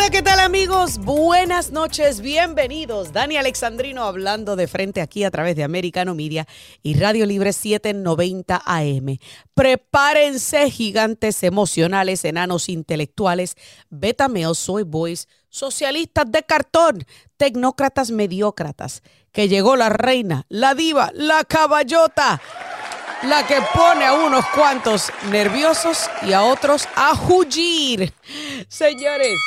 Hola, ¿qué tal amigos? Buenas noches, bienvenidos. Dani Alexandrino hablando de frente aquí a través de Americano Media y Radio Libre 790 AM. Prepárense gigantes emocionales, enanos intelectuales, beta male, soy boys, socialistas de cartón, tecnócratas mediócratas, que llegó la reina, la diva, la caballota la que pone a unos cuantos nerviosos y a otros a huir. Señores,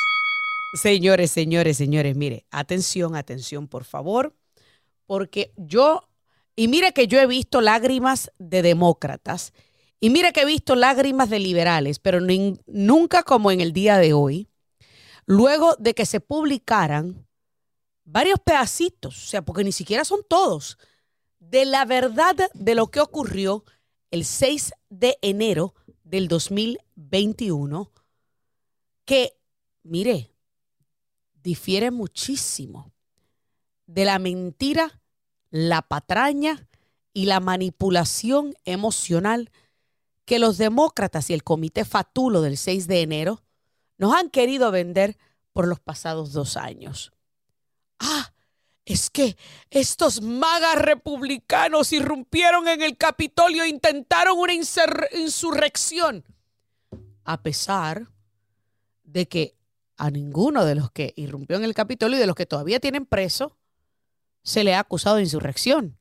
señores, señores, señores, mire, atención, atención, por favor, porque yo, y mire que yo he visto lágrimas de demócratas, y mire que he visto lágrimas de liberales, pero nunca como en el día de hoy, luego de que se publicaran varios pedacitos, o sea, porque ni siquiera son todos de la verdad de lo que ocurrió el 6 de enero del 2021, que, mire, difiere muchísimo de la mentira, la patraña y la manipulación emocional que los demócratas y el comité fatulo del 6 de enero nos han querido vender por los pasados dos años. Ah, es que estos magas republicanos irrumpieron en el Capitolio e intentaron una insurrección. A pesar de que a ninguno de los que irrumpió en el Capitolio y de los que todavía tienen preso se le ha acusado de insurrección.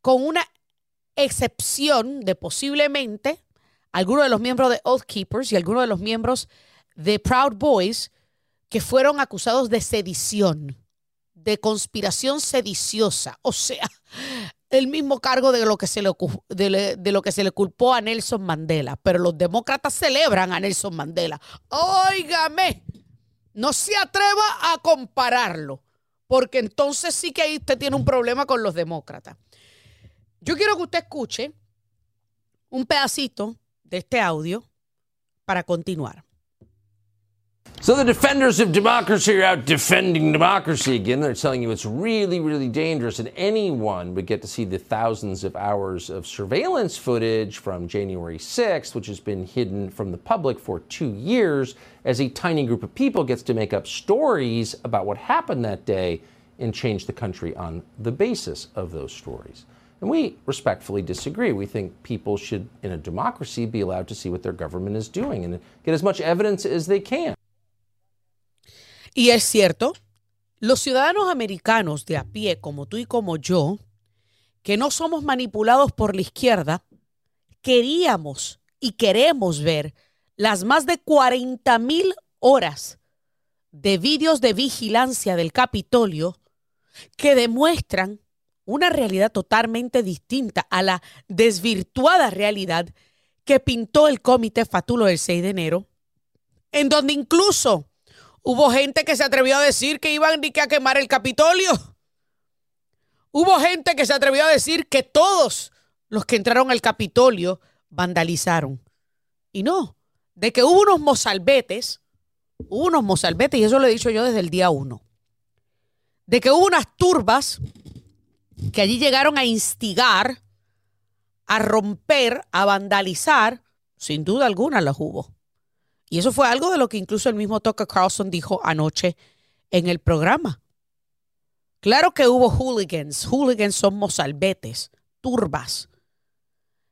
Con una excepción de posiblemente algunos de los miembros de Oath Keepers y algunos de los miembros de Proud Boys que fueron acusados de sedición de conspiración sediciosa, o sea, el mismo cargo de lo que se le, de, lo que se le culpó a Nelson Mandela, pero los demócratas celebran a Nelson Mandela. Óigame, no se atreva a compararlo, porque entonces sí que ahí usted tiene un problema con los demócratas. Yo quiero que usted escuche un pedacito de este audio para continuar. So the defenders of democracy are out defending democracy again. They're telling you it's really, really dangerous, and anyone would get to see the thousands of hours of surveillance footage from January 6th, which has been hidden from the public for two years, as a tiny group of people gets to make up stories about what happened that day and change the country on the basis of those stories. And we respectfully disagree. We think people should, in a democracy, be allowed to see what their government is doing and get as much evidence as they can. Y es cierto, los ciudadanos americanos de a pie, como tú y como yo, que no somos manipulados por la izquierda, queríamos y queremos ver las más de 40 mil horas de vídeos de vigilancia del Capitolio que demuestran una realidad totalmente distinta a la desvirtuada realidad que pintó el Comité Fatulo del 6 de enero, en donde incluso Hubo gente que se atrevió a decir que iban a quemar el Capitolio. Hubo gente que se atrevió a decir que todos los que entraron al Capitolio vandalizaron. Y no, de que hubo unos mozalbetes, hubo unos mozalbetes, y eso lo he dicho yo desde el día uno, de que hubo unas turbas que allí llegaron a instigar, a romper, a vandalizar, sin duda alguna las hubo. Y eso fue algo de lo que incluso el mismo Tucker Carlson dijo anoche en el programa. Claro que hubo hooligans. Hooligans son mozalbetes, turbas.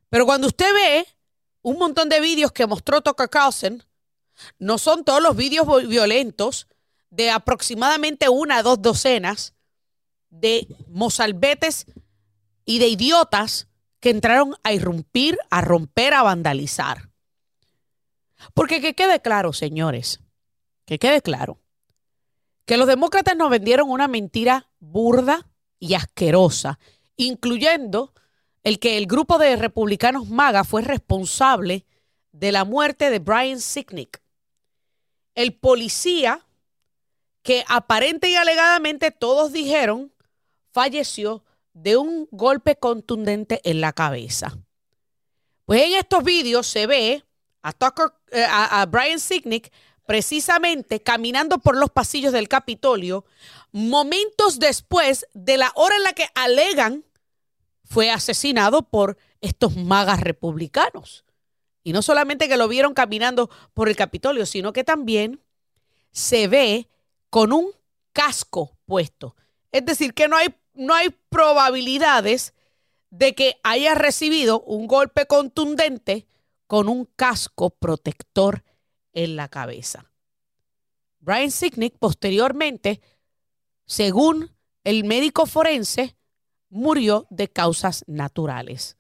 Pero cuando usted ve un montón de vídeos que mostró Tucker Carlson, no son todos los vídeos violentos de aproximadamente una a dos docenas de mozalbetes y de idiotas que entraron a irrumpir, a romper, a vandalizar. Porque que quede claro, señores, que quede claro, que los demócratas nos vendieron una mentira burda y asquerosa, incluyendo el que el grupo de republicanos MAGA fue responsable de la muerte de Brian Sicknick. el policía que aparente y alegadamente todos dijeron falleció de un golpe contundente en la cabeza. Pues en estos vídeos se ve a, Tucker, eh, a, Brian Signick precisamente caminando por los pasillos del Capitolio momentos después de la hora en la que alegan fue asesinado por estos magas republicanos. Y no solamente que lo vieron caminando por el Capitolio, sino que también se ve con un casco puesto. Es decir, que no hay, no hay probabilidades de que haya recibido un golpe contundente con un casco protector en la cabeza. Brian Sicknick posteriormente, según el médico forense, murió de causas naturales.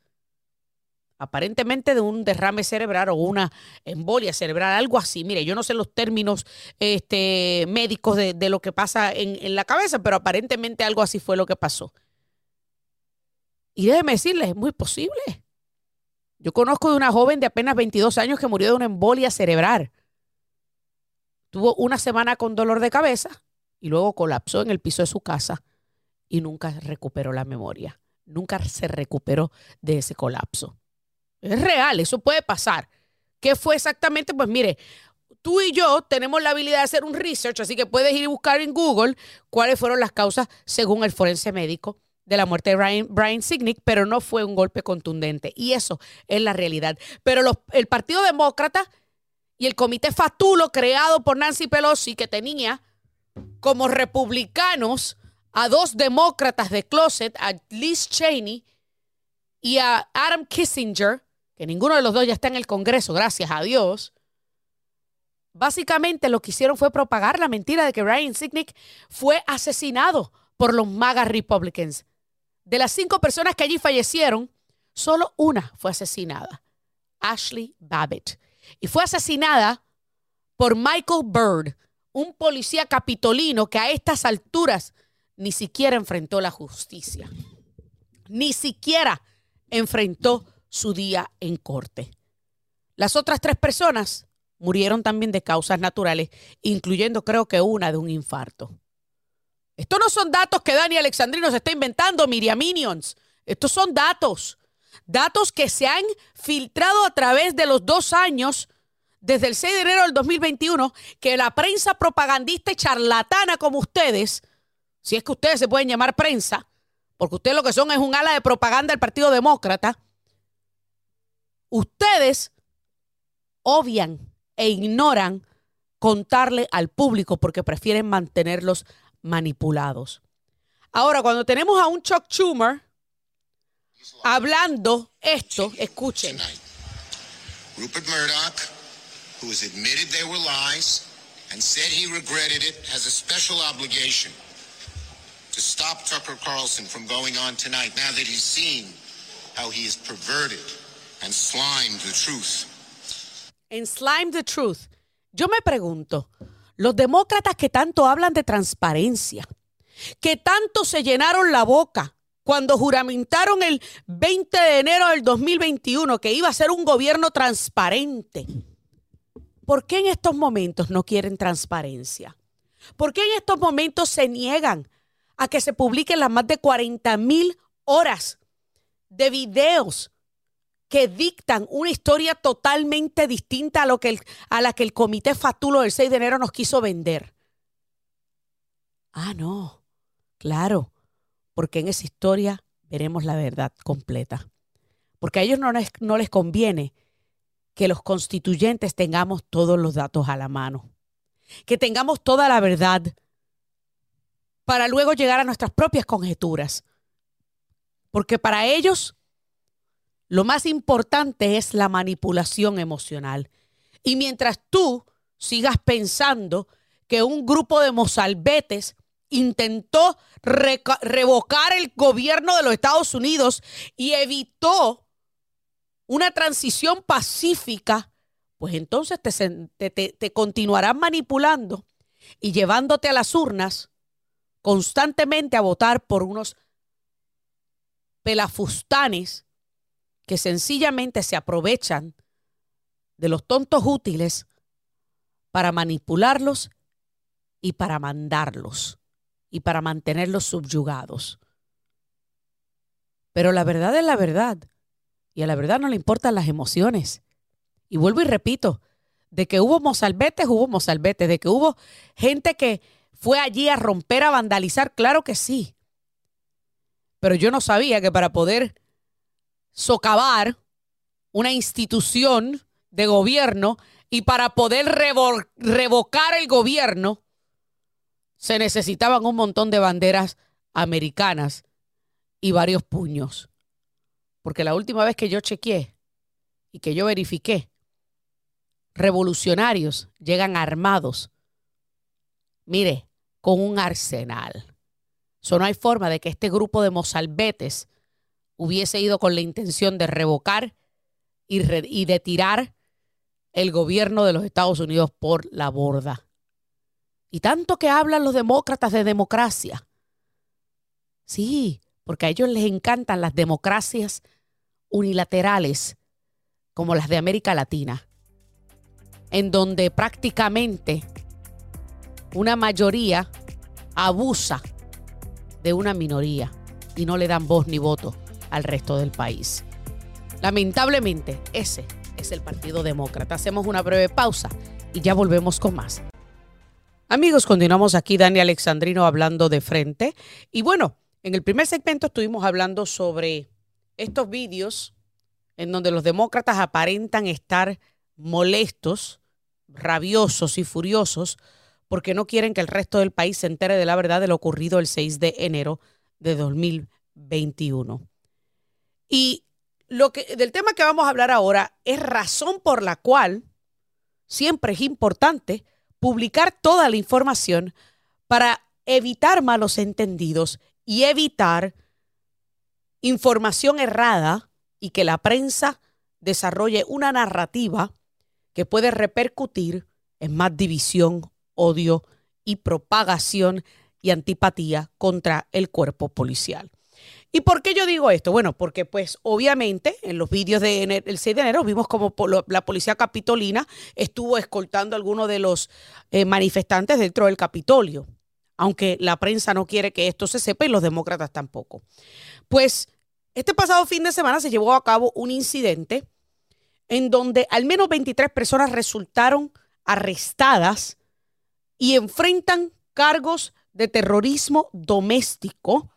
Aparentemente de un derrame cerebral o una embolia cerebral, algo así. Mire, yo no sé los términos este, médicos de, lo que pasa en, en la cabeza, pero aparentemente algo así fue lo que pasó. Y déjeme decirles, es muy posible. Yo conozco de una joven de apenas 22 años que murió de una embolia cerebral. Tuvo una semana con dolor de cabeza y luego colapsó en el piso de su casa y nunca recuperó la memoria. Nunca se recuperó de ese colapso. Es real, eso puede pasar. ¿Qué fue exactamente? Pues mire, tú y yo tenemos la habilidad de hacer un research, así que puedes ir y buscar en Google cuáles fueron las causas según el forense médico de la muerte de Brian, Brian Signick, pero no fue un golpe contundente. Y eso es la realidad. Pero el Partido Demócrata y el comité fatulo creado por Nancy Pelosi, que tenía como republicanos a dos demócratas de closet, a Liz Cheney y a Adam Kissinger, que ninguno de los dos ya está en el Congreso, gracias a Dios. Básicamente lo que hicieron fue propagar la mentira de que Brian Signick fue asesinado por los MAGA Republicans. De las cinco personas que allí fallecieron, solo una fue asesinada, Ashley Babbitt. Y fue asesinada por Michael Bird, un policía capitolino que a estas alturas ni siquiera enfrentó la justicia. Ni siquiera enfrentó su día en corte. Las otras tres personas murieron también de causas naturales, incluyendo creo que una de un infarto. Estos no son datos que Dani Alexandrino se está inventando, Miriam Minions. Estos son datos. Datos que se han filtrado a través de los dos años, desde el 6 de enero del 2021, que la prensa propagandista y charlatana como ustedes, si es que ustedes se pueden llamar prensa, porque ustedes lo que son es un ala de propaganda del Partido Demócrata, ustedes obvian e ignoran contarle al público porque prefieren mantenerlos manipulados. Ahora, cuando tenemos a un Chuck Schumer hablando esto, escuchen. Rupert Murdoch, who has admitted they were lies and said he regretted it, has a special obligation to stop Tucker Carlson from going on tonight now that he's seen how he has perverted and slimed the truth. And slimed the truth. Yo me pregunto, los demócratas que tanto hablan de transparencia, que tanto se llenaron la boca cuando juramentaron el 20 de enero del 2021 que iba a ser un gobierno transparente. ¿Por qué en estos momentos no quieren transparencia? ¿Por qué en estos momentos se niegan a que se publiquen las más de 40 mil horas de videos que dictan una historia totalmente distinta a, lo que a la que el comité Fatulo del 6 de enero nos quiso vender. Ah, no, claro, porque en esa historia veremos la verdad completa. Porque a ellos no no les conviene que los constituyentes tengamos todos los datos a la mano, que tengamos toda la verdad para luego llegar a nuestras propias conjeturas. Porque para ellos lo más importante es la manipulación emocional. Y mientras tú sigas pensando que un grupo de mozalbetes intentó revocar el gobierno de los Estados Unidos y evitó una transición pacífica, pues entonces te, te continuarán manipulando y llevándote a las urnas constantemente a votar por unos pelafustanes que sencillamente se aprovechan de los tontos útiles para manipularlos y para mandarlos y para mantenerlos subyugados. Pero la verdad es la verdad. Y a la verdad no le importan las emociones. Y vuelvo y repito, de que hubo mozalbetes, hubo mozalbetes, de que hubo gente que fue allí a romper, a vandalizar, claro que sí. Pero yo no sabía que para poder socavar una institución de gobierno y para poder revocar el gobierno, se necesitaban un montón de banderas americanas y varios puños. Porque la última vez que yo chequeé y que yo verifiqué, revolucionarios llegan armados. Mire, con un arsenal. Eso no hay forma de que este grupo de mozalbetes hubiese ido con la intención de revocar y, de tirar el gobierno de los Estados Unidos por la borda. Y tanto que hablan los demócratas de democracia. Sí, porque a ellos les encantan las democracias unilaterales como las de América Latina, en donde prácticamente una mayoría abusa de una minoría y no le dan voz ni voto al resto del país. Lamentablemente, ese es el Partido Demócrata. Hacemos una breve pausa y ya volvemos con más. Amigos, continuamos aquí Dani Alexandrino hablando de frente. Y bueno, en el primer segmento estuvimos hablando sobre estos vídeos en donde los demócratas aparentan estar molestos, rabiosos y furiosos porque no quieren que el resto del país se entere de la verdad de lo ocurrido el 6 de enero de 2021. Y lo que, del tema que vamos a hablar ahora es razón por la cual siempre es importante publicar toda la información para evitar malos entendidos y evitar información errada y que la prensa desarrolle una narrativa que puede repercutir en más división odio y propagación y antipatía contra el cuerpo policial. ¿Y por qué yo digo esto? Bueno, porque pues obviamente en los vídeos del 6 de enero vimos como la policía capitolina estuvo escoltando a algunos de los eh, manifestantes dentro del Capitolio, aunque la prensa no quiere que esto se sepa y los demócratas tampoco. Pues este pasado fin de semana se llevó a cabo un incidente en donde al menos 23 personas resultaron arrestadas y enfrentan cargos de terrorismo doméstico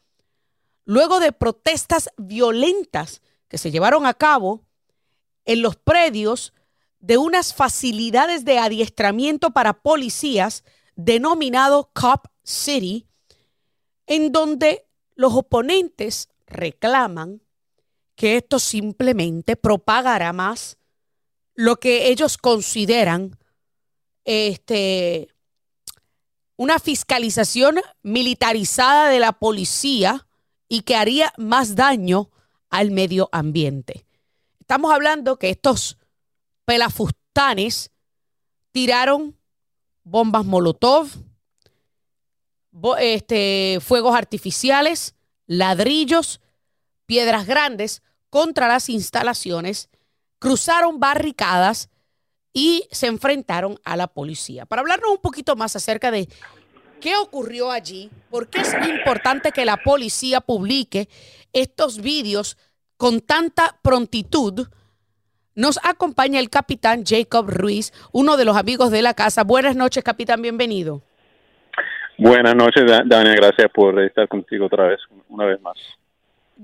luego de protestas violentas que se llevaron a cabo en los predios de unas facilidades de adiestramiento para policías denominado Cop City, en donde los oponentes reclaman que esto simplemente propagará más lo que ellos consideran este, una fiscalización militarizada de la policía y que haría más daño al medio ambiente. Estamos hablando que estos pelafustanes tiraron bombas Molotov, este, fuegos artificiales, ladrillos, piedras grandes contra las instalaciones, cruzaron barricadas y se enfrentaron a la policía. Para hablarnos un poquito más acerca de qué ocurrió allí, por qué es importante que la policía publique estos vídeos con tanta prontitud, nos acompaña el capitán Jacob Ruiz, uno de los amigos de la casa. Buenas noches, capitán, bienvenido. Buenas noches, Dania, gracias por estar contigo otra vez, una vez más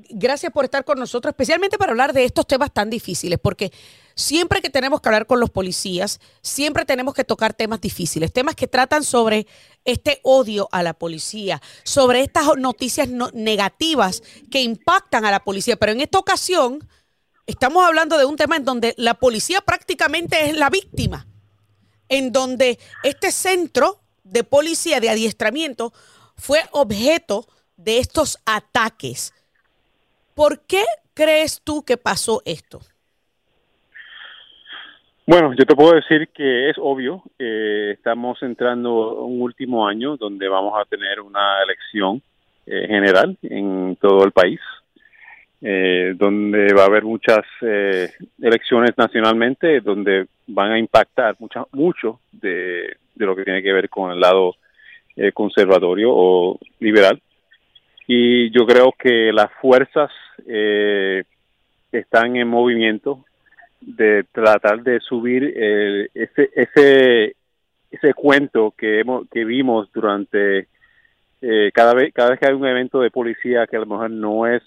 gracias por estar con nosotros, especialmente para hablar de estos temas tan difíciles, porque siempre que tenemos que hablar con los policías, siempre tenemos que tocar temas difíciles, temas que tratan sobre este odio a la policía, sobre estas noticias negativas que impactan a la policía. Pero en esta ocasión estamos hablando de un tema en donde la policía prácticamente es la víctima, en donde este centro de policía de adiestramiento fue objeto de estos ataques ¿Por qué crees tú que pasó esto? Bueno, yo te puedo decir que es obvio, que estamos entrando un último año donde vamos a tener una elección eh, general en todo el país eh, donde va a haber muchas eh, elecciones nacionalmente, donde van a impactar mucho, mucho de, lo que tiene que ver con el lado eh, conservatorio o liberal. Y yo creo que las fuerzas están en movimiento de tratar de subir ese, ese, ese cuento que, hemos, que vimos durante cada vez cada vez que hay un evento de policía que a lo mejor no es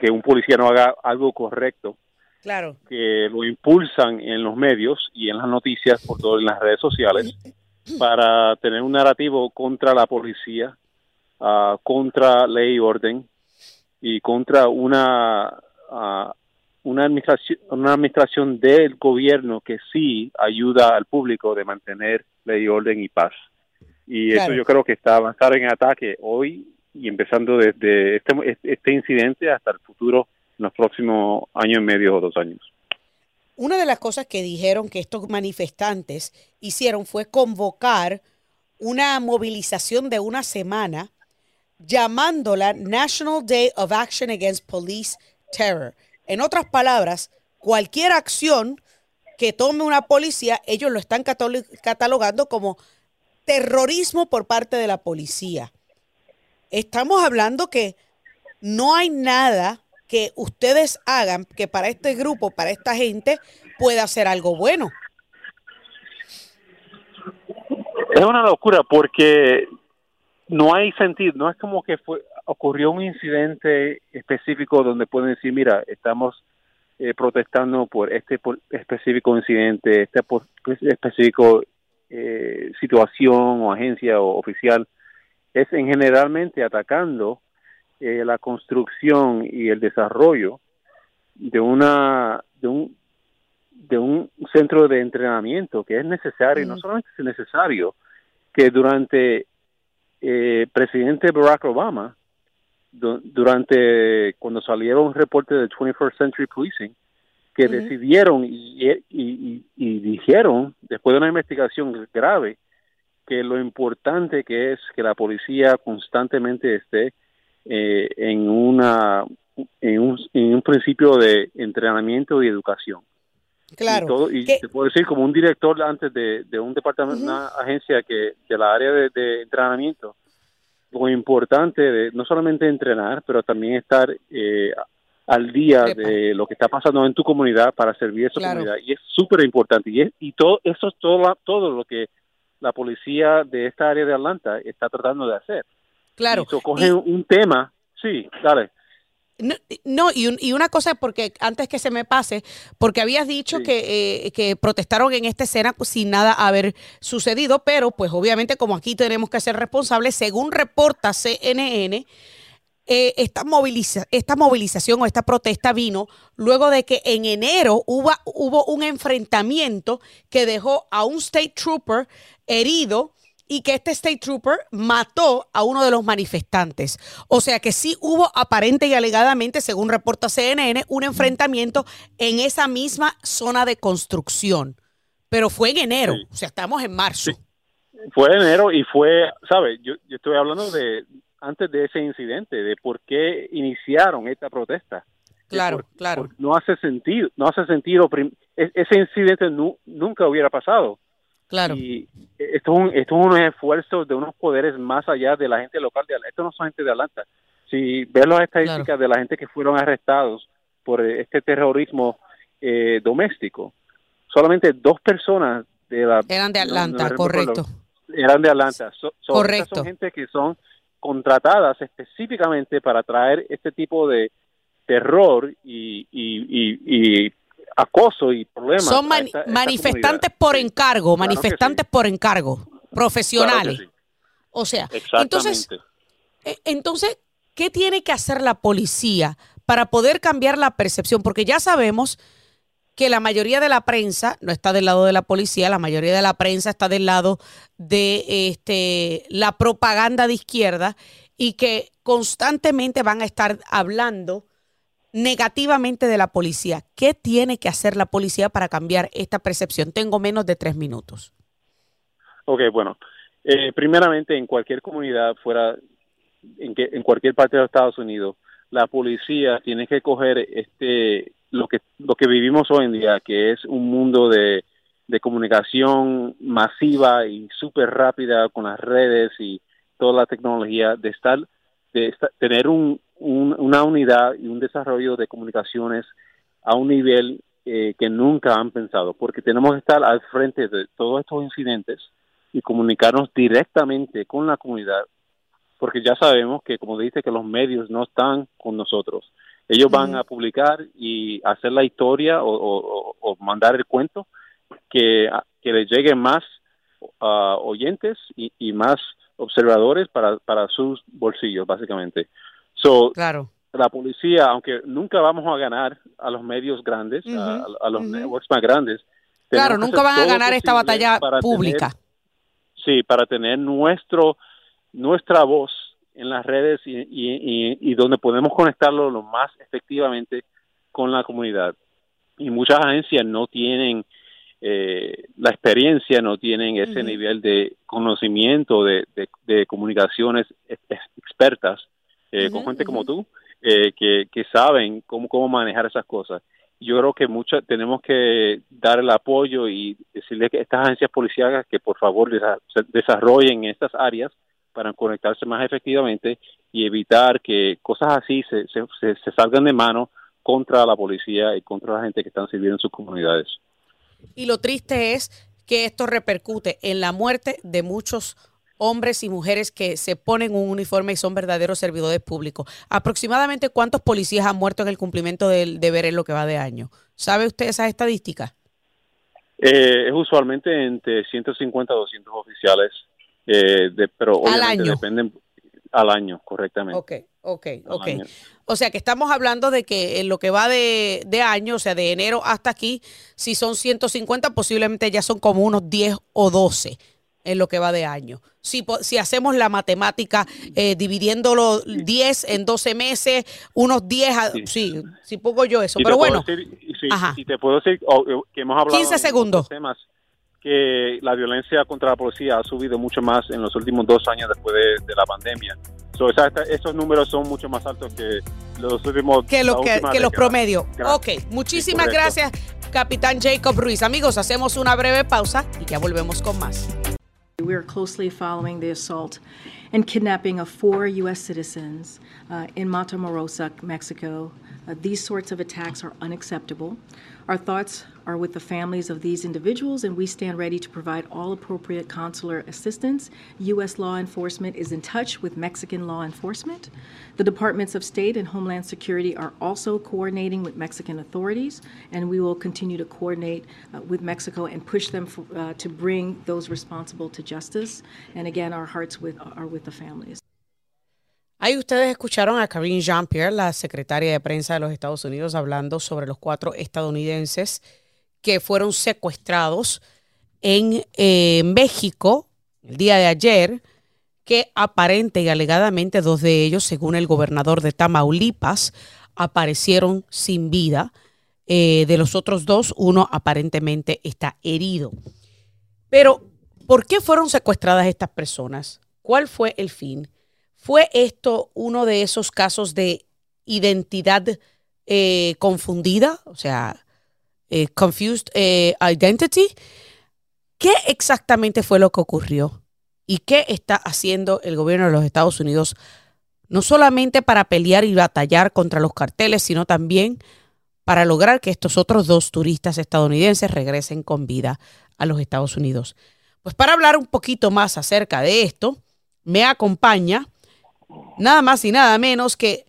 que un policía no haga algo correcto, claro. que lo impulsan en los medios y en las noticias, por todo en las redes sociales, para tener un narrativo contra la policía, uh, contra ley y orden y contra una uh, una administración una administración del gobierno que sí ayuda al público de mantener ley orden y paz. Y eso yo creo que está avanzar en ataque hoy y empezando desde este, este incidente hasta el futuro en los próximos años y medio o dos años. Una de las cosas que dijeron que estos manifestantes hicieron fue convocar una movilización de una semana llamándola National Day of Action Against Police Terror. En otras palabras, cualquier acción que tome una policía, ellos lo están catalogando como terrorismo por parte de la policía estamos hablando que no hay nada que ustedes hagan que para este grupo, para esta gente, pueda ser algo bueno. Es una locura porque no hay sentido, no es como que fue ocurrió un incidente específico donde pueden decir, mira, estamos eh, protestando por este específico incidente, este específico eh, situación o agencia o oficial es en generalmente atacando eh, la construcción y el desarrollo de una de un de un centro de entrenamiento que es necesario, y no solamente es necesario, que durante eh, presidente Barack Obama, durante cuando salieron reportes del 21st Century Policing, que decidieron y, y, y, dijeron, después de una investigación grave, que lo importante que es que la policía constantemente esté eh, en una en un, en un, principio de entrenamiento y educación. Claro. Y, te puedo decir, como un director antes de, de un departamento, una agencia que de la área de, entrenamiento, lo importante de no solamente entrenar, pero también estar eh, al día de lo que está pasando en tu comunidad para servir a esa comunidad. Y es súper importante. Y, y todo eso es todo, todo lo que la policía de esta área de Atlanta está tratando de hacer. Claro. Y coge un tema, sí, dale. No, y, una cosa, porque antes que se me pase, porque habías dicho que, eh, que protestaron en esta escena sin nada haber sucedido, pero pues obviamente como aquí tenemos que ser responsables, según reporta CNN, eh, esta, esta movilización o esta protesta vino luego de que en enero hubo, hubo un enfrentamiento que dejó a un state trooper herido y que este state trooper mató a uno de los manifestantes. O sea que sí hubo aparente y alegadamente, según reporta CNN, un enfrentamiento en esa misma zona de construcción. Pero fue en enero, o sea, estamos en marzo. Fue en enero y fue, ¿sabes? Yo, yo estoy hablando de, antes de ese incidente, de por qué iniciaron esta protesta. Claro, claro. no hace sentido, no hace sentido, e, ese incidente nunca hubiera pasado. Claro. Y esto es, un, esto es un esfuerzo de unos poderes más allá de la gente local de Atlanta. Esto no son gente de Atlanta. Si ves las estadísticas de la gente que fueron arrestados por este terrorismo eh, doméstico, solamente dos personas de la... Eran de Atlanta, correcto. Eran de Atlanta. correcto. Son gente que son contratadas específicamente para traer este tipo de terror y, y, acoso y problemas. Son manifestantes por encargo, manifestantes por encargo, profesionales. O sea, entonces, eh, entonces, ¿qué tiene que hacer la policía para poder cambiar la percepción? Porque ya sabemos que la mayoría de la prensa no está del lado de la policía, la mayoría de la prensa está del lado de este, la propaganda de izquierda y que constantemente van a estar hablando negativamente de la policía. ¿Qué tiene que hacer la policía para cambiar esta percepción? Tengo menos de tres minutos. Ok, bueno. Eh, primeramente, en cualquier comunidad fuera, en, que, en cualquier parte de Estados Unidos, la policía tiene que coger este lo que lo que vivimos hoy en día, que es un mundo de, de comunicación masiva y súper rápida con las redes y toda la tecnología, de estar, de tener un, una unidad y un desarrollo de comunicaciones a un nivel eh, que nunca han pensado, porque tenemos que estar al frente de todos estos incidentes y comunicarnos directamente con la comunidad, porque ya sabemos que, como dice, que los medios no están con nosotros. Ellos van a publicar y hacer la historia o, mandar el cuento que, que le llegue más uh, oyentes y, más observadores para, para sus bolsillos, básicamente. So, claro. La policía, aunque nunca vamos a ganar a los medios grandes, a, los networks más grandes. Claro, nunca van a ganar esta batalla pública. sí, para tener nuestro nuestra voz en las redes y, y, donde podemos conectarlo lo más efectivamente con la comunidad. Y muchas agencias no tienen eh, la experiencia, no tienen ese nivel de conocimiento de, de, comunicaciones expertas eh, con gente como tú, eh, que, que saben cómo, cómo manejar esas cosas yo creo que mucho tenemos que dar el apoyo y decirle que estas agencias policiales que por favor desarrollen estas áreas para conectarse más efectivamente y evitar que cosas así se, se, salgan de mano contra la policía y contra la gente que están sirviendo en sus comunidades. Y lo triste es que esto repercute en la muerte de muchos hombres y mujeres que se ponen un uniforme y son verdaderos servidores públicos. Aproximadamente cuántos policías han muerto en el cumplimiento del deber en lo que va de año. ¿Sabe usted esas estadísticas? Eh, es usualmente entre 150 a 200 oficiales eh, de, pero obviamente dependen al año, correctamente. Ok, ok, ok. O sea que estamos hablando de que en lo que va de, de, año, o sea, de enero hasta aquí, si son 150, posiblemente ya son como unos 10 o 12 en lo que va de año. Si, si hacemos la matemática eh, dividiéndolo 10 en 12 meses, unos 10, sí, sí, pongo yo eso. Pero bueno. si te puedo decir que hemos hablado 15 segundos. temas que la violencia contra la policía ha subido mucho más en los últimos dos años después de, la pandemia. So, esos números son mucho más altos que los últimos que, lo, que, que los promedios. Ok, muchísimas gracias, capitán Jacob Ruiz. Amigos, hacemos una breve pausa y ya volvemos con más. We are closely following the assault and kidnapping of four U.S. citizens uh, in Matamoros, Mexico. Uh, these sorts of attacks are unacceptable. Our thoughts are with the families of these individuals, and we stand ready to provide all appropriate consular assistance. U.S. law enforcement is in touch with Mexican law enforcement. The Departments of State and Homeland Security are also coordinating with Mexican authorities, and we will continue to coordinate uh, with Mexico and push them for, uh, to bring those responsible to justice. And again, our hearts with, are with the families. Ahí ustedes escucharon a Karine Jean-Pierre, la secretaria de prensa de los Estados Unidos, hablando sobre los cuatro estadounidenses que fueron secuestrados en eh, México el día de ayer, que aparente y alegadamente dos de ellos, según el gobernador de Tamaulipas, aparecieron sin vida. Eh, de los otros dos, uno aparentemente está herido. Pero, ¿por qué fueron secuestradas estas personas? ¿Cuál fue el fin? ¿Fue esto uno de esos casos de identidad eh, confundida? O sea, eh, confused eh, identity. ¿Qué exactamente fue lo que ocurrió? ¿Y qué está haciendo el gobierno de los Estados Unidos? No solamente para pelear y batallar contra los carteles, sino también para lograr que estos otros dos turistas estadounidenses regresen con vida a los Estados Unidos. Pues para hablar un poquito más acerca de esto, me acompaña nada más y nada menos que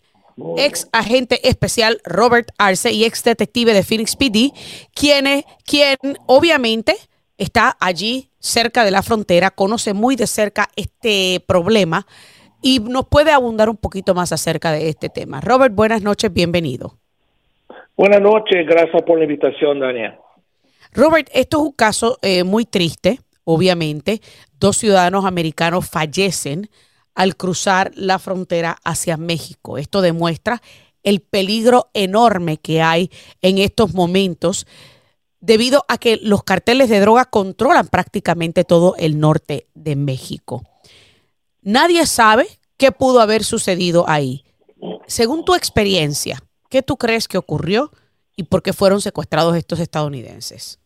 ex agente especial Robert Arce y ex detective de Phoenix PD, quien, quien obviamente está allí cerca de la frontera, conoce muy de cerca este problema y nos puede abundar un poquito más acerca de este tema. Robert, buenas noches, bienvenido. Buenas noches, gracias por la invitación, Daniel. Robert, esto es un caso eh, muy triste, obviamente. Dos ciudadanos americanos fallecen al cruzar la frontera hacia México. Esto demuestra el peligro enorme que hay en estos momentos debido a que los carteles de droga controlan prácticamente todo el norte de México. Nadie sabe qué pudo haber sucedido ahí. según tu experiencia, ¿qué tú crees que ocurrió y por qué fueron secuestrados estos estadounidenses?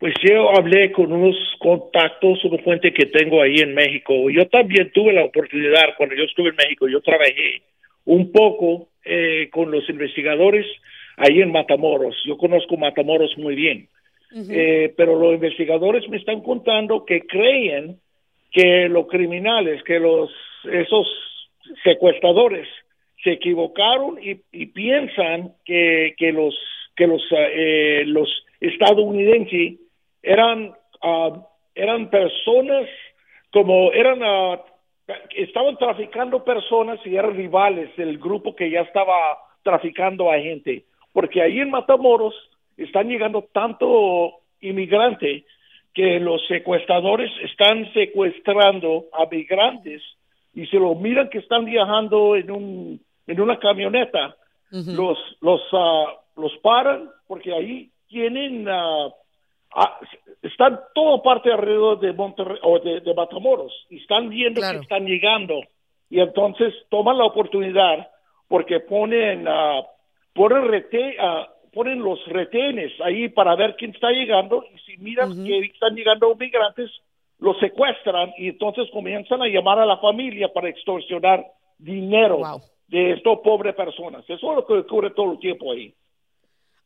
Pues yo hablé con unos contactos, una fuente que tengo ahí en México. Yo también tuve la oportunidad, cuando yo estuve en México, yo trabajé un poco eh, con los investigadores ahí en Matamoros. Yo conozco Matamoros muy bien. Eh, pero los investigadores me están contando que creen que los criminales, que los esos secuestradores se equivocaron y, piensan que, que los que los eh, los estadounidenses eran uh, eran personas como eran uh, estaban traficando personas y eran rivales del grupo que ya estaba traficando a gente. Porque ahí en Matamoros están llegando tanto inmigrante que los secuestradores están secuestrando a migrantes y se lo miran que están viajando en un en una camioneta. Los los uh, los paran porque ahí tienen uh, están todo parte alrededor de Monterrey o de, Matamoros y están viendo que están llegando y entonces toman la oportunidad porque ponen uh, ponen rete, ponen los retenes ahí para ver quién está llegando y si miran que están llegando migrantes los secuestran y entonces comienzan a llamar a la familia para extorsionar dinero de estas pobres personas. Eso es lo que ocurre todo el tiempo ahí.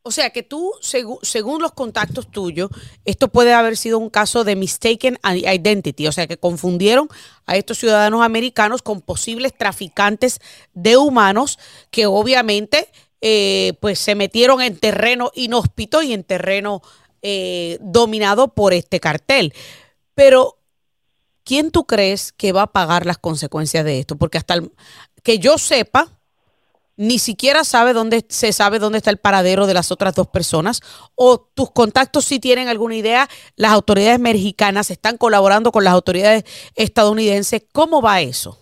O sea que tú, según los contactos tuyos, esto puede haber sido un caso de mistaken identity, o sea que confundieron a estos ciudadanos americanos con posibles traficantes de humanos que obviamente eh, pues se metieron en terreno inhóspito y en terreno eh, dominado por este cartel. Pero, ¿quién tú crees que va a pagar las consecuencias de esto? Porque hasta que yo sepa, ni siquiera sabe dónde se sabe dónde está el paradero de las otras dos personas o tus contactos si tienen alguna idea, las autoridades mexicanas están colaborando con las autoridades estadounidenses, ¿cómo va eso?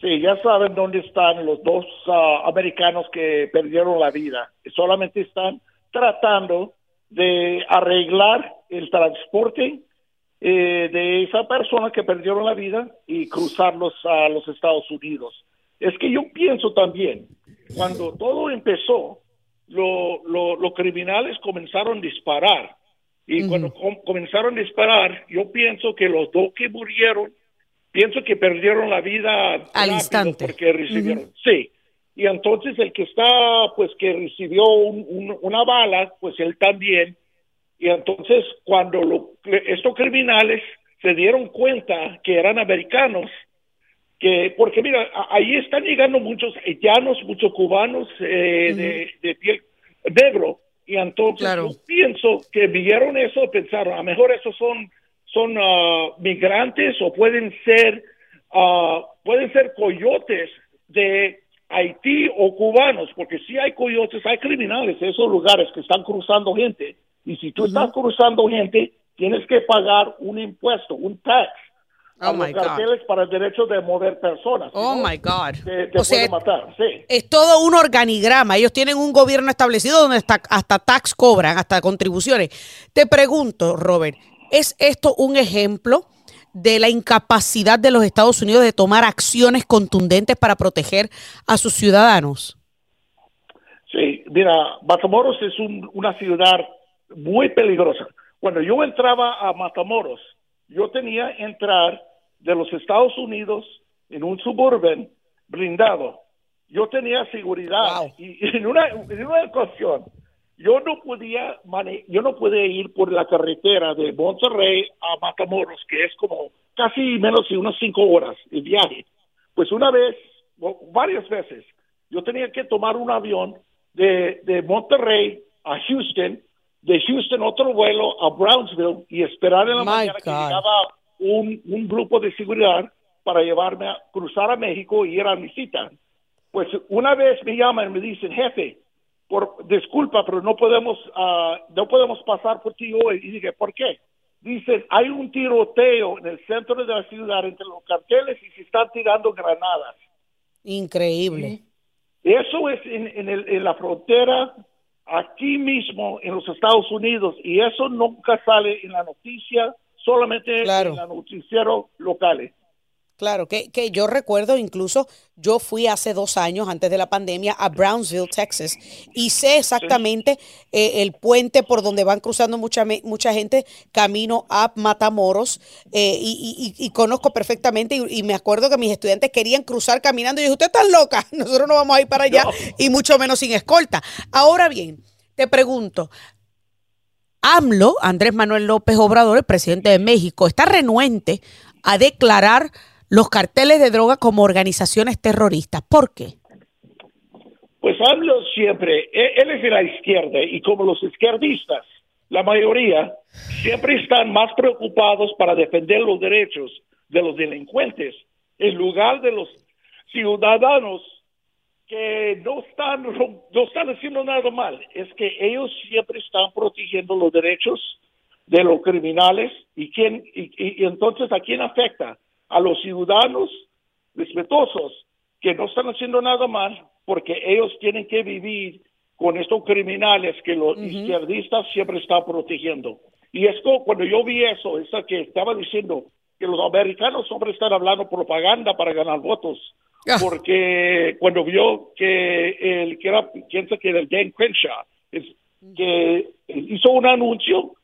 Sí, ya saben dónde están los dos ah, americanos que perdieron la vida. Solamente están tratando de arreglar el transporte eh, de esa persona que perdieron la vida y cruzarlos a los Estados Unidos. Es que yo pienso también, cuando todo empezó, los criminales comenzaron a disparar. Y cuando comenzaron a disparar, yo pienso que los dos que murieron pienso que perdieron la vida al instante. porque recibieron. Sí. Y entonces el que está pues que recibió una bala pues él también. Y entonces cuando estos criminales se dieron cuenta que eran americanos que porque mira ahí están llegando muchos haitianos muchos cubanos eh, de, piel negro y entonces yo pienso que vieron eso pensaron a lo mejor esos son son uh, migrantes o pueden ser uh, pueden ser coyotes de Haití o cubanos, porque si hay coyotes, hay criminales en esos lugares que están cruzando gente. Y si tú estás cruzando gente, tienes que pagar un impuesto, un tax. Oh los carteles para el derecho de mover personas. Oh my God. Te, te matar. Sí. Es todo un organigrama. Ellos tienen un gobierno establecido donde hasta tax cobran, hasta contribuciones. Te pregunto, Robert, ¿Es esto un ejemplo de la incapacidad de los Estados Unidos de tomar acciones contundentes para proteger a sus ciudadanos? Sí, mira, Matamoros es una ciudad muy peligrosa. Cuando yo entraba a Matamoros, yo tenía entrar de los Estados Unidos en un suburban blindado. Yo tenía seguridad y en una, en una ocasión yo no podía yo no podía ir por la carretera de Monterrey a Matamoros, que es como casi menos de unas cinco horas de viaje. Pues una vez, varias veces, yo tenía que tomar un avión de, de Monterrey a Houston, de Houston otro vuelo a Brownsville y esperar en la mañana que llegaba un, un grupo de seguridad para llevarme a cruzar a México y ir a mi cita. Pues una vez me llaman y me dicen, jefe, disculpa, pero no podemos, uh, no podemos pasar por ti hoy. Y dije, ¿por qué? Dicen, hay un tiroteo en el centro de la ciudad entre los carteles y se están tirando granadas. Increíble. eso es en, en, el, en la frontera aquí mismo en los Estados Unidos y eso nunca sale en la noticia, solamente en los noticieros locales. Claro, que, que yo recuerdo incluso, yo fui hace dos años, antes de la pandemia, a Brownsville, Texas, y sé exactamente eh, el puente por donde van cruzando mucha, mucha gente camino a Matamoros, eh, y, y, conozco perfectamente, y, me acuerdo que mis estudiantes querían cruzar caminando, y dije, usted está loca, nosotros no vamos a ir para allá, y mucho menos sin escolta. Ahora bien, te pregunto, AMLO, Andrés Manuel López Obrador, el presidente de México, está renuente a declarar los carteles de droga como organizaciones terroristas. ¿Por qué? Pues AMLO siempre, e-, él es de la izquierda y como los izquierdistas, la mayoría siempre están más preocupados para defender los derechos de los delincuentes en lugar de los ciudadanos que no están, no están haciendo nada mal, es que ellos siempre están protegiendo los derechos de los criminales y, quién, y, entonces a quién afecta? A los ciudadanos respetuosos que no están haciendo nada mal porque ellos tienen que vivir con estos criminales que los izquierdistas siempre están protegiendo. Y es cuando yo vi eso, esa que estaba diciendo que los americanos siempre están hablando propaganda para ganar votos, Ah. porque cuando vio que el que era, piensa que era el Dan Crenshaw, es, que hizo un anuncio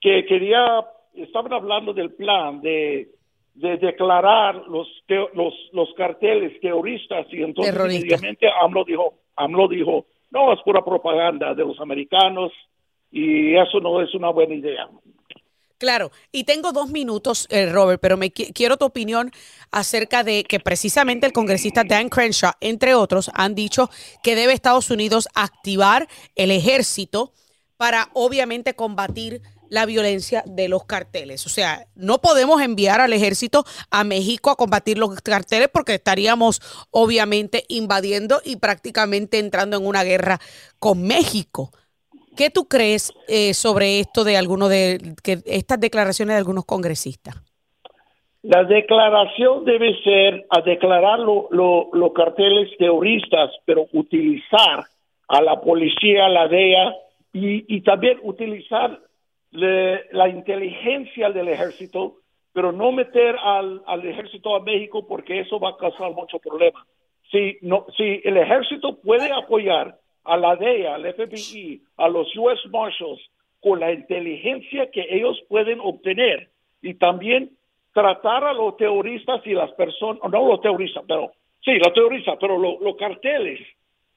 que quería, estaban hablando del plan de, de declarar los, los, los carteles terroristas y entonces inmediatamente AMLO dijo, AMLO dijo, no, es pura propaganda de los americanos y eso no es una buena idea. Claro, y tengo dos minutos, eh, Robert, pero me quiero tu opinión acerca de que precisamente el congresista Dan Crenshaw, entre otros, han dicho que debe Estados Unidos activar el ejército para obviamente combatir la violencia de los carteles. O sea, no podemos enviar al ejército a México a combatir los carteles porque estaríamos obviamente invadiendo y prácticamente entrando en una guerra con México. ¿Qué tú crees eh, sobre esto de algunos de que estas declaraciones de algunos congresistas? La declaración debe ser a declarar los carteles terroristas, pero utilizar a la policía, a la DEA y, también utilizar la inteligencia del ejército, pero no meter al, al, ejército a México porque eso va a causar mucho problema. Si, no, si el ejército puede apoyar a la DEA, al FBI, a los US Marshals, con la inteligencia que ellos pueden obtener y también tratar a los terroristas y las personas, no los terroristas, pero sí, los terroristas, pero los carteles,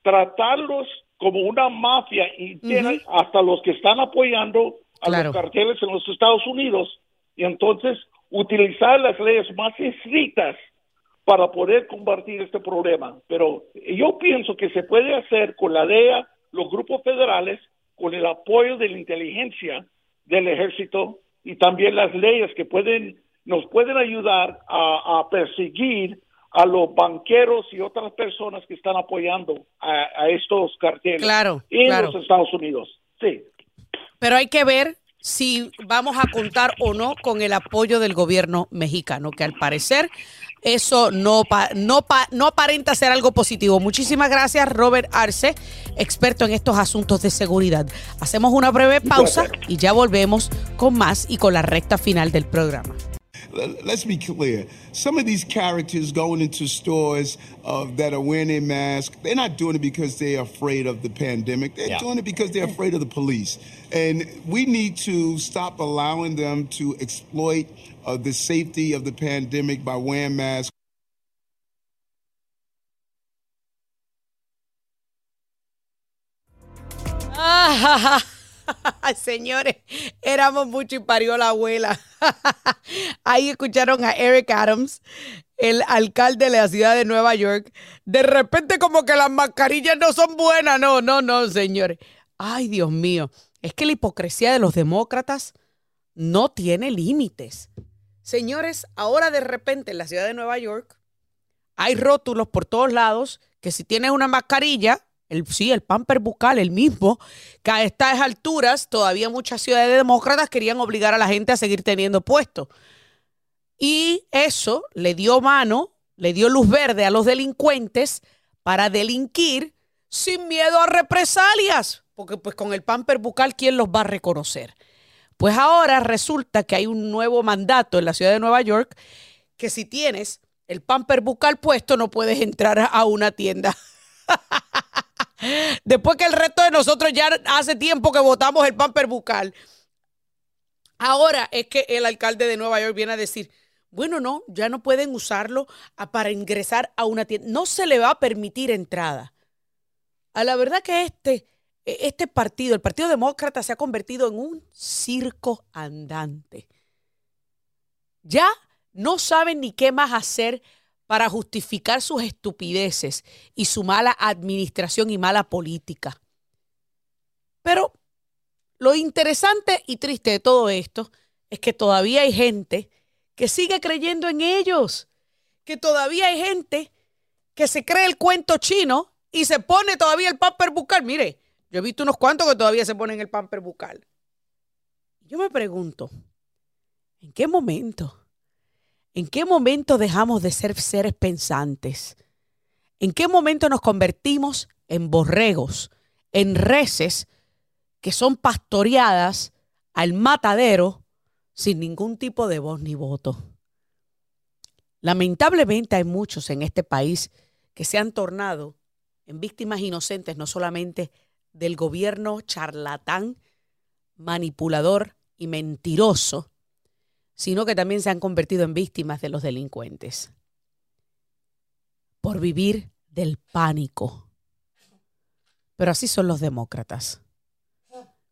tratarlos como una mafia y hasta los que están apoyando a los carteles en los Estados Unidos y entonces utilizar las leyes más estrictas para poder combatir este problema. Pero yo pienso que se puede hacer con la DEA, los grupos federales, con el apoyo de la inteligencia del ejército y también las leyes que pueden nos pueden ayudar a, perseguir a los banqueros y otras personas que están apoyando a, estos carteles en los Estados Unidos. Sí. Pero hay que ver si vamos a contar o no con el apoyo del gobierno mexicano, que al parecer eso no, no, no aparenta ser algo positivo. Muchísimas gracias, Robert Arce, experto en estos asuntos de seguridad. Hacemos una breve pausa y ya volvemos con más y con la recta final del programa. Let's be clear. Some of these characters going into stores uh, that are wearing a mask, they're not doing it because they're afraid of the pandemic. They're yeah. doing it because they're afraid of the police. And we need to stop allowing them to exploit uh, the safety of the pandemic by wearing masks. Señores, éramos mucho y parió la abuela. Ahí escucharon a Eric Adams, el alcalde de la ciudad de Nueva York. De repente como que las mascarillas no son buenas. No, no, no, señores. Ay, Dios mío. Es que la hipocresía de los demócratas no tiene límites. Señores, ahora de repente en la ciudad de Nueva York hay rótulos por todos lados que si tienes una mascarilla, el, sí, el pamper bucal, el mismo, que a estas alturas todavía muchas ciudades demócratas querían obligar a la gente a seguir teniendo puesto. Y eso le dio mano, le dio luz verde a los delincuentes para delinquir sin miedo a represalias, porque pues con el pamper bucal, ¿quién los va a reconocer? Pues ahora resulta que hay un nuevo mandato en la ciudad de Nueva York que si tienes el pamper bucal puesto, no puedes entrar a una tienda. Después que el resto de nosotros ya hace tiempo que votamos el pamper bucal. Ahora es que el alcalde de Nueva York viene a decir, bueno, no, ya no pueden usarlo para ingresar a una tienda. No se le va a permitir entrada. A la verdad que este, este partido, el Partido Demócrata, se ha convertido en un circo andante. Ya no saben ni qué más hacer para justificar sus estupideces y su mala administración y mala política. Pero lo interesante y triste de todo esto es que todavía hay gente que sigue creyendo en ellos, que todavía hay gente que se cree el cuento chino y se pone todavía el pamper bucal. Mire, yo he visto unos cuantos que todavía se ponen el pamper bucal. Yo me pregunto, ¿en qué momento? ¿En qué momento dejamos de ser seres pensantes? ¿En qué momento nos convertimos en borregos, en reses que son pastoreadas al matadero sin ningún tipo de voz ni voto? Lamentablemente hay muchos en este país que se han tornado en víctimas inocentes no solamente del gobierno charlatán, manipulador y mentiroso, sino que también se han convertido en víctimas de los delincuentes por vivir del pánico. Pero así son los demócratas.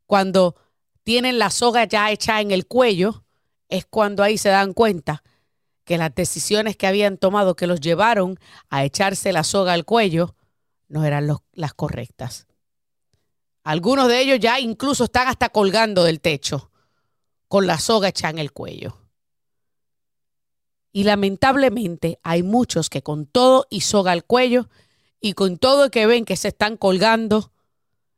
Cuando tienen la soga ya hecha en el cuello, es cuando ahí se dan cuenta que las decisiones que habían tomado que los llevaron a echarse la soga al cuello no eran las correctas. Algunos de ellos ya incluso están hasta colgando del techo con la soga hecha en el cuello. Y lamentablemente hay muchos que con todo y soga al cuello y con todo que ven que se están colgando,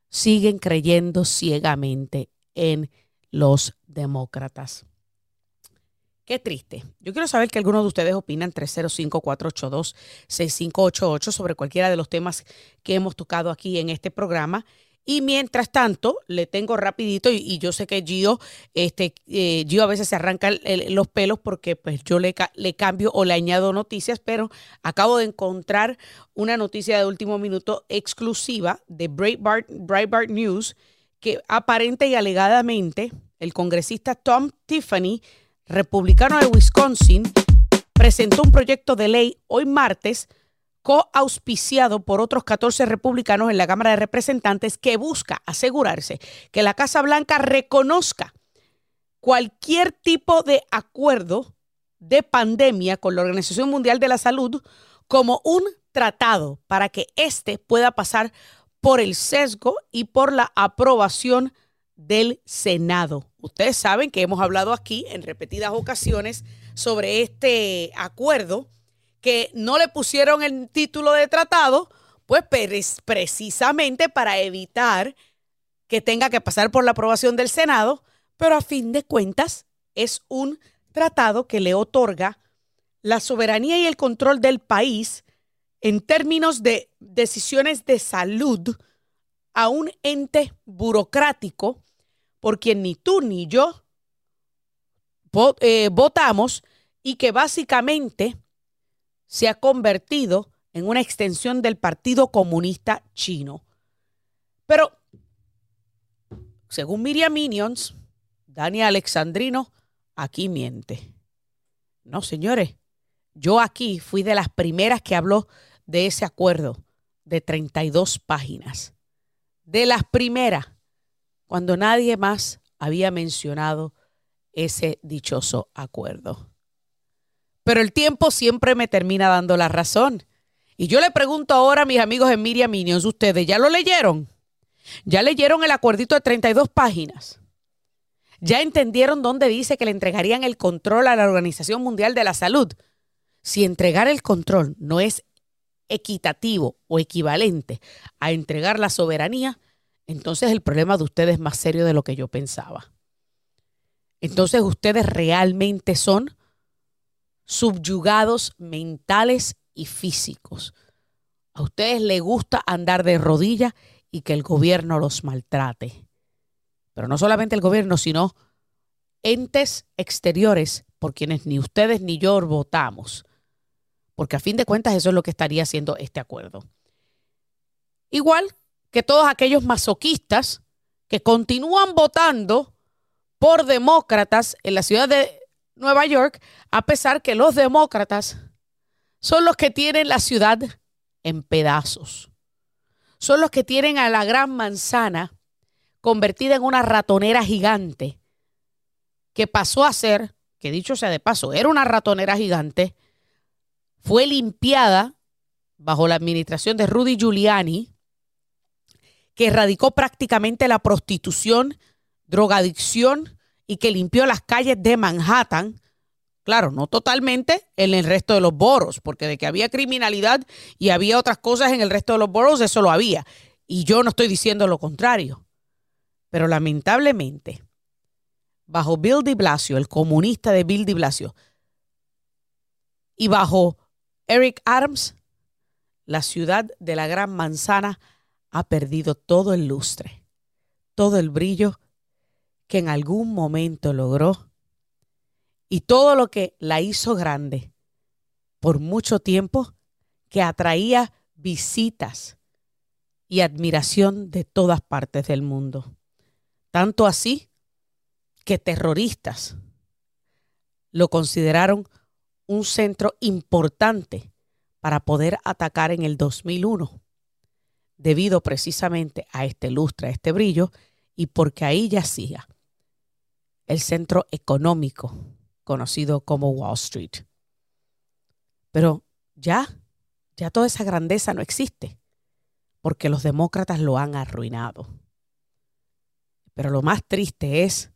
siguen creyendo ciegamente en los demócratas. Qué triste. Yo quiero saber que algunos de ustedes opinan 305-482-6588 sobre cualquiera de los temas que hemos tocado aquí en este programa. Y mientras tanto, le tengo rapidito, y, yo sé que Gio, este, eh, Gio a veces se arranca los pelos porque pues yo le, le cambio o le añado noticias, pero acabo de encontrar una noticia de último minuto exclusiva de Breitbart, Breitbart News que aparente y alegadamente el congresista Tom Tiffany, republicano de Wisconsin, presentó un proyecto de ley hoy martes coauspiciado por otros 14 republicanos en la Cámara de Representantes que busca asegurarse que la Casa Blanca reconozca cualquier tipo de acuerdo de pandemia con la Organización Mundial de la Salud como un tratado para que éste pueda pasar por el sesgo y por la aprobación del Senado. Ustedes saben que hemos hablado aquí en repetidas ocasiones sobre este acuerdo que no le pusieron el título de tratado, pues precisamente para evitar que tenga que pasar por la aprobación del Senado, pero a fin de cuentas es un tratado que le otorga la soberanía y el control del país en términos de decisiones de salud a un ente burocrático por quien ni tú ni yo eh, votamos y que básicamente se ha convertido en una extensión del Partido Comunista Chino. Pero, según Miriam Minions, Dani Alexandrino aquí miente. No, señores, yo aquí fui de las primeras que habló de ese acuerdo de 32 páginas. De las primeras, cuando nadie más había mencionado ese dichoso acuerdo. Pero el tiempo siempre me termina dando la razón. Y yo le pregunto ahora a mis amigos en Miriam Minions, ¿ustedes ya lo leyeron? ¿Ya leyeron el acuerdito de 32 páginas? ¿Ya entendieron dónde dice que le entregarían el control a la Organización Mundial de la Salud? Si entregar el control no es equitativo o equivalente a entregar la soberanía, entonces el problema de ustedes es más serio de lo que yo pensaba. Entonces ustedes realmente son subyugados mentales y físicos. A ustedes les gusta andar de rodillas y que el gobierno los maltrate. Pero no solamente el gobierno, sino entes exteriores por quienes ni ustedes ni yo votamos. porque a fin de cuentas eso es lo que estaría haciendo este acuerdo. Igual que todos aquellos masoquistas que continúan votando por demócratas en la ciudad de Nueva York, a pesar que los demócratas son los que tienen la ciudad en pedazos. Son los que tienen a la gran manzana convertida en una ratonera gigante que pasó a ser, que dicho sea de paso, era una ratonera gigante, fue limpiada bajo la administración de Rudy Giuliani, que erradicó prácticamente la prostitución, drogadicción y que limpió las calles de Manhattan. Claro, no totalmente en el resto de los boros, porque de que había criminalidad y había otras cosas en el resto de los boros, eso lo había. Y yo no estoy diciendo lo contrario. Pero lamentablemente, bajo Bill de Blasio, el comunista de Bill de Blasio, y bajo Eric Adams, la ciudad de la Gran Manzana ha perdido todo el lustre, todo el brillo que en algún momento logró y todo lo que la hizo grande por mucho tiempo que atraía visitas y admiración de todas partes del mundo. Tanto así que terroristas lo consideraron un centro importante para poder atacar en el 2001, debido precisamente a este lustre, a este brillo, y porque ahí yacía el centro económico conocido como Wall Street. Pero ya, ya toda esa grandeza no existe, porque los demócratas lo han arruinado. Pero lo más triste es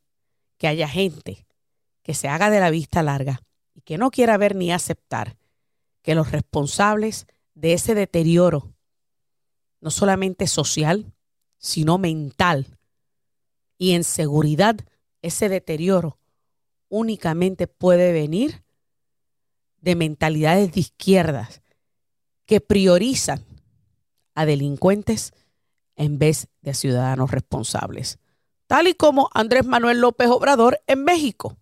que haya gente que se haga de la vista larga y que no quiera ver ni aceptar que los responsables de ese deterioro, no solamente social, sino mental y en seguridad ese deterioro únicamente puede venir de mentalidades de izquierdas que priorizan a delincuentes en vez de a ciudadanos responsables, tal y como Andrés Manuel López Obrador en México,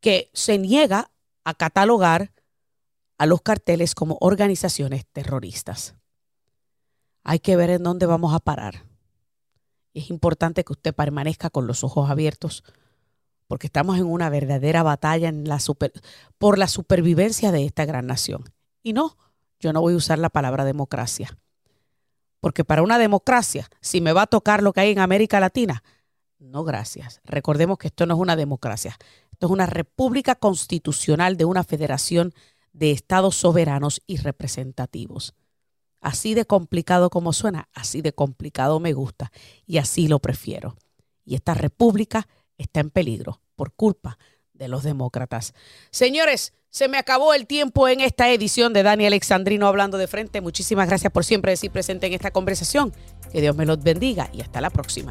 que se niega a catalogar a los carteles como organizaciones terroristas. Hay que ver en dónde vamos a parar es importante que usted permanezca con los ojos abiertos porque estamos en una verdadera batalla por la supervivencia de esta gran nación. Y no, yo no voy a usar la palabra democracia. Porque para una democracia, si me va a tocar lo que hay en América Latina, no gracias. Recordemos que esto no es una democracia. Esto es una república constitucional de una federación de estados soberanos y representativos. Así de complicado como suena, así de complicado me gusta y así lo prefiero. Y esta república está en peligro por culpa de los demócratas. Señores, se me acabó el tiempo en esta edición de Dani Alexandrino hablando de frente. Muchísimas gracias por siempre decir presente en esta conversación. Que Dios me los bendiga y hasta la próxima.